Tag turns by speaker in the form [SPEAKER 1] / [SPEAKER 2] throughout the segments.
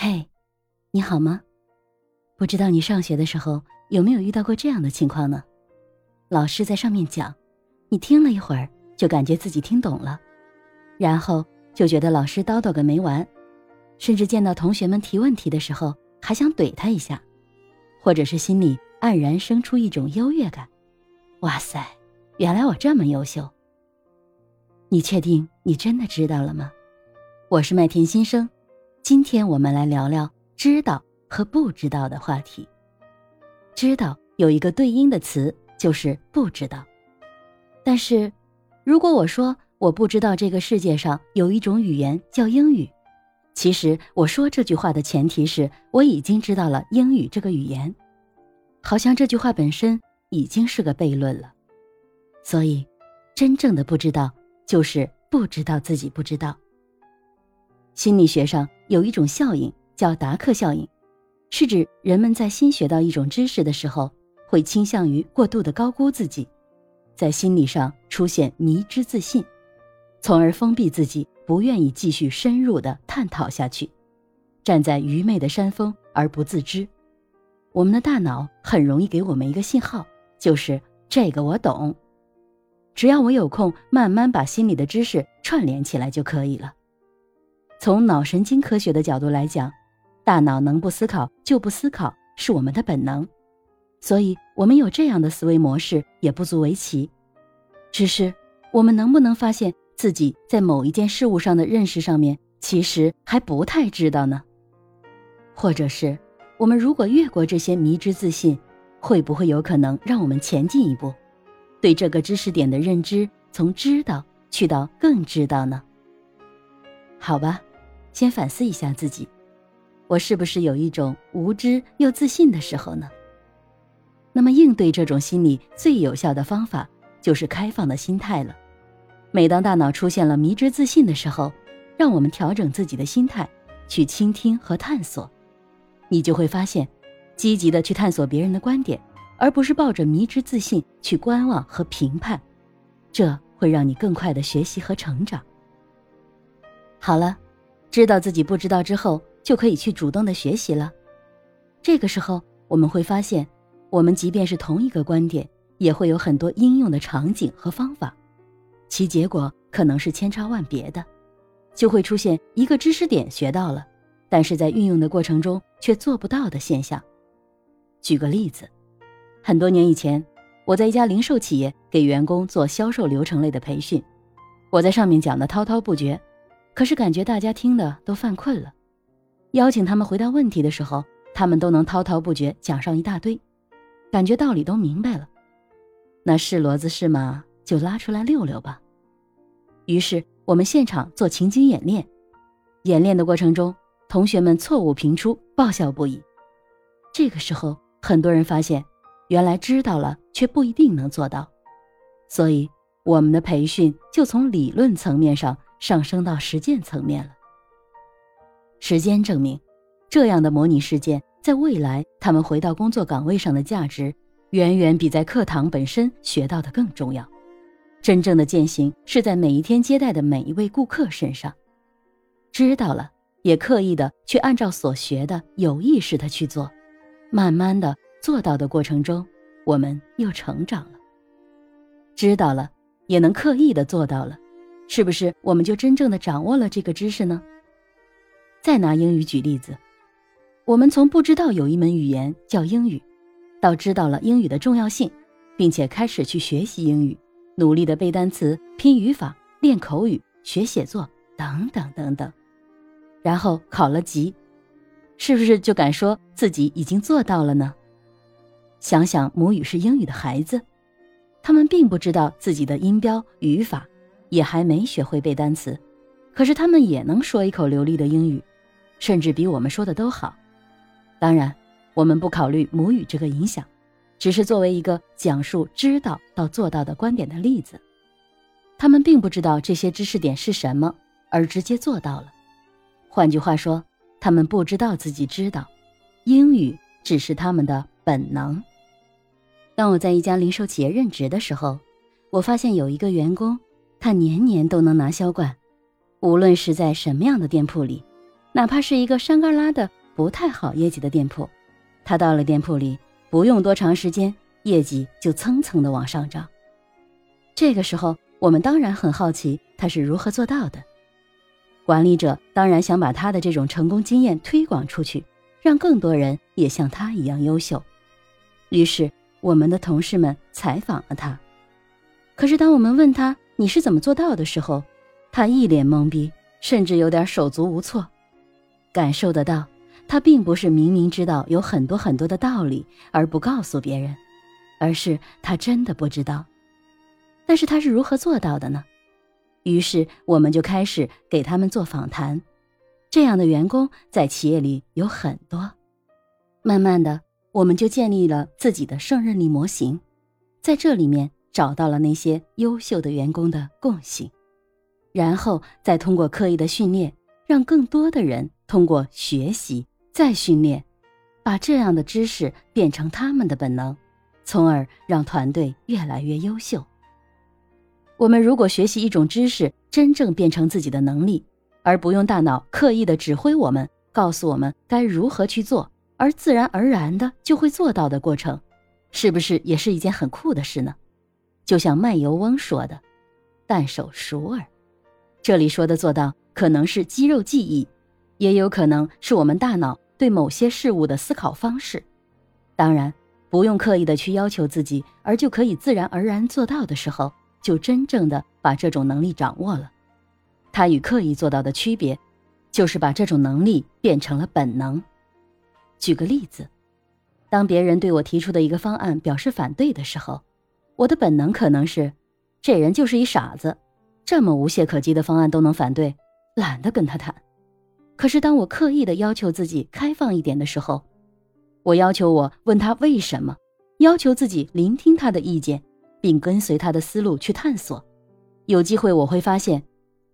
[SPEAKER 1] 嘿，你好吗？不知道你上学的时候有没有遇到过这样的情况呢？老师在上面讲，你听了一会儿就感觉自己听懂了，然后就觉得老师叨叨个没完，甚至见到同学们提问题的时候还想怼他一下，或者是心里黯然生出一种优越感。哇塞，原来我这么优秀！你确定你真的知道了吗？我是麦田新生。今天我们来聊聊知道和不知道的话题。知道有一个对应的词，就是不知道。但是，如果我说我不知道这个世界上有一种语言叫英语，其实我说这句话的前提是我已经知道了英语这个语言，好像这句话本身已经是个悖论了。所以，真正的不知道就是不知道自己不知道。心理学上有一种效应叫达克效应，是指人们在新学到一种知识的时候，会倾向于过度的高估自己，在心理上出现迷之自信，从而封闭自己，不愿意继续深入的探讨下去，站在愚昧的山峰而不自知。我们的大脑很容易给我们一个信号，就是这个我懂，只要我有空，慢慢把心里的知识串联起来就可以了。从脑神经科学的角度来讲，大脑能不思考就不思考是我们的本能，所以我们有这样的思维模式也不足为奇。只是我们能不能发现自己在某一件事物上的认识上面，其实还不太知道呢？或者是我们如果越过这些迷之自信，会不会有可能让我们前进一步，对这个知识点的认知从知道去到更知道呢？好吧。先反思一下自己，我是不是有一种无知又自信的时候呢？那么应对这种心理最有效的方法就是开放的心态了。每当大脑出现了迷之自信的时候，让我们调整自己的心态，去倾听和探索，你就会发现，积极的去探索别人的观点，而不是抱着迷之自信去观望和评判，这会让你更快的学习和成长。好了。知道自己不知道之后，就可以去主动的学习了。这个时候，我们会发现，我们即便是同一个观点，也会有很多应用的场景和方法，其结果可能是千差万别的，就会出现一个知识点学到了，但是在运用的过程中却做不到的现象。举个例子，很多年以前，我在一家零售企业给员工做销售流程类的培训，我在上面讲的滔滔不绝。可是感觉大家听的都犯困了，邀请他们回答问题的时候，他们都能滔滔不绝讲上一大堆，感觉道理都明白了。那是骡子是马，就拉出来溜溜吧。于是我们现场做情景演练，演练的过程中，同学们错误频出，爆笑不已。这个时候，很多人发现，原来知道了却不一定能做到，所以我们的培训就从理论层面上。上升到实践层面了。时间证明，这样的模拟事件在未来他们回到工作岗位上的价值，远远比在课堂本身学到的更重要。真正的践行是在每一天接待的每一位顾客身上，知道了，也刻意的去按照所学的有意识的去做，慢慢的做到的过程中，我们又成长了。知道了，也能刻意的做到了。是不是我们就真正的掌握了这个知识呢？再拿英语举例子，我们从不知道有一门语言叫英语，到知道了英语的重要性，并且开始去学习英语，努力的背单词、拼语法、练口语、学写作等等等等，然后考了级，是不是就敢说自己已经做到了呢？想想母语是英语的孩子，他们并不知道自己的音标、语法。也还没学会背单词，可是他们也能说一口流利的英语，甚至比我们说的都好。当然，我们不考虑母语这个影响，只是作为一个讲述知道到做到的观点的例子。他们并不知道这些知识点是什么，而直接做到了。换句话说，他们不知道自己知道，英语只是他们的本能。当我在一家零售企业任职的时候，我发现有一个员工。他年年都能拿销冠，无论是在什么样的店铺里，哪怕是一个山旮旯的不太好业绩的店铺，他到了店铺里，不用多长时间，业绩就蹭蹭的往上涨。这个时候，我们当然很好奇他是如何做到的。管理者当然想把他的这种成功经验推广出去，让更多人也像他一样优秀。于是，我们的同事们采访了他。可是，当我们问他你是怎么做到的时候，他一脸懵逼，甚至有点手足无措。感受得到，他并不是明明知道有很多很多的道理而不告诉别人，而是他真的不知道。但是他是如何做到的呢？于是我们就开始给他们做访谈。这样的员工在企业里有很多。慢慢的，我们就建立了自己的胜任力模型，在这里面找到了那些优秀的员工的共性。然后再通过刻意的训练，让更多的人通过学习再训练，把这样的知识变成他们的本能，从而让团队越来越优秀。我们如果学习一种知识，真正变成自己的能力，而不用大脑刻意的指挥我们，告诉我们该如何去做，而自然而然的就会做到的过程，是不是也是一件很酷的事呢？就像卖油翁说的：“但手熟尔。”这里说的做到，可能是肌肉记忆，也有可能是我们大脑对某些事物的思考方式。当然，不用刻意的去要求自己，而就可以自然而然做到的时候，就真正的把这种能力掌握了。它与刻意做到的区别，就是把这种能力变成了本能。举个例子，当别人对我提出的一个方案表示反对的时候，我的本能可能是，这人就是一傻子。这么无懈可击的方案都能反对，懒得跟他谈。可是当我刻意的要求自己开放一点的时候，我要求我问他为什么，要求自己聆听他的意见，并跟随他的思路去探索。有机会我会发现，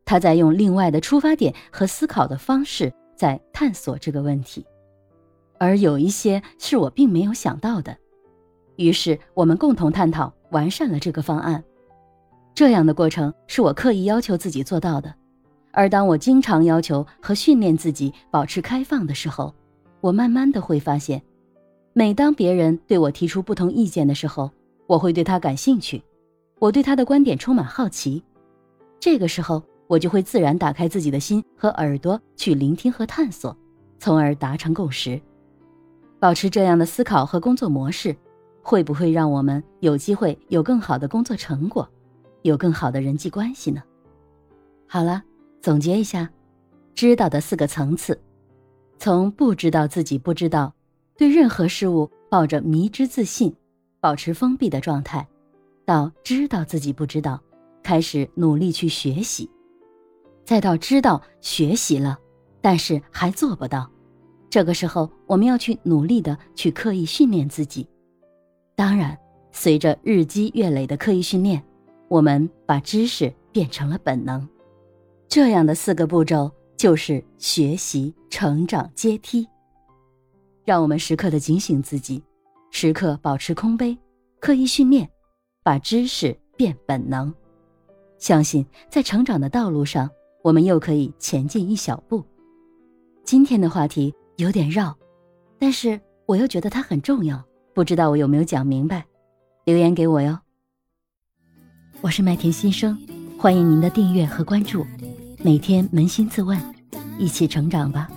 [SPEAKER 1] 他在用另外的出发点和思考的方式在探索这个问题，而有一些是我并没有想到的。于是我们共同探讨，完善了这个方案。这样的过程是我刻意要求自己做到的，而当我经常要求和训练自己保持开放的时候，我慢慢的会发现，每当别人对我提出不同意见的时候，我会对他感兴趣，我对他的观点充满好奇，这个时候我就会自然打开自己的心和耳朵去聆听和探索，从而达成共识。保持这样的思考和工作模式，会不会让我们有机会有更好的工作成果？有更好的人际关系呢。好了，总结一下，知道的四个层次：从不知道自己不知道，对任何事物抱着迷之自信，保持封闭的状态，到知道自己不知道，开始努力去学习，再到知道学习了，但是还做不到，这个时候我们要去努力的去刻意训练自己。当然，随着日积月累的刻意训练。我们把知识变成了本能，这样的四个步骤就是学习、成长阶梯。让我们时刻的警醒自己，时刻保持空杯，刻意训练，把知识变本能。相信在成长的道路上，我们又可以前进一小步。今天的话题有点绕，但是我又觉得它很重要，不知道我有没有讲明白？留言给我哟。我是麦田新生，欢迎您的订阅和关注，每天扪心自问，一起成长吧。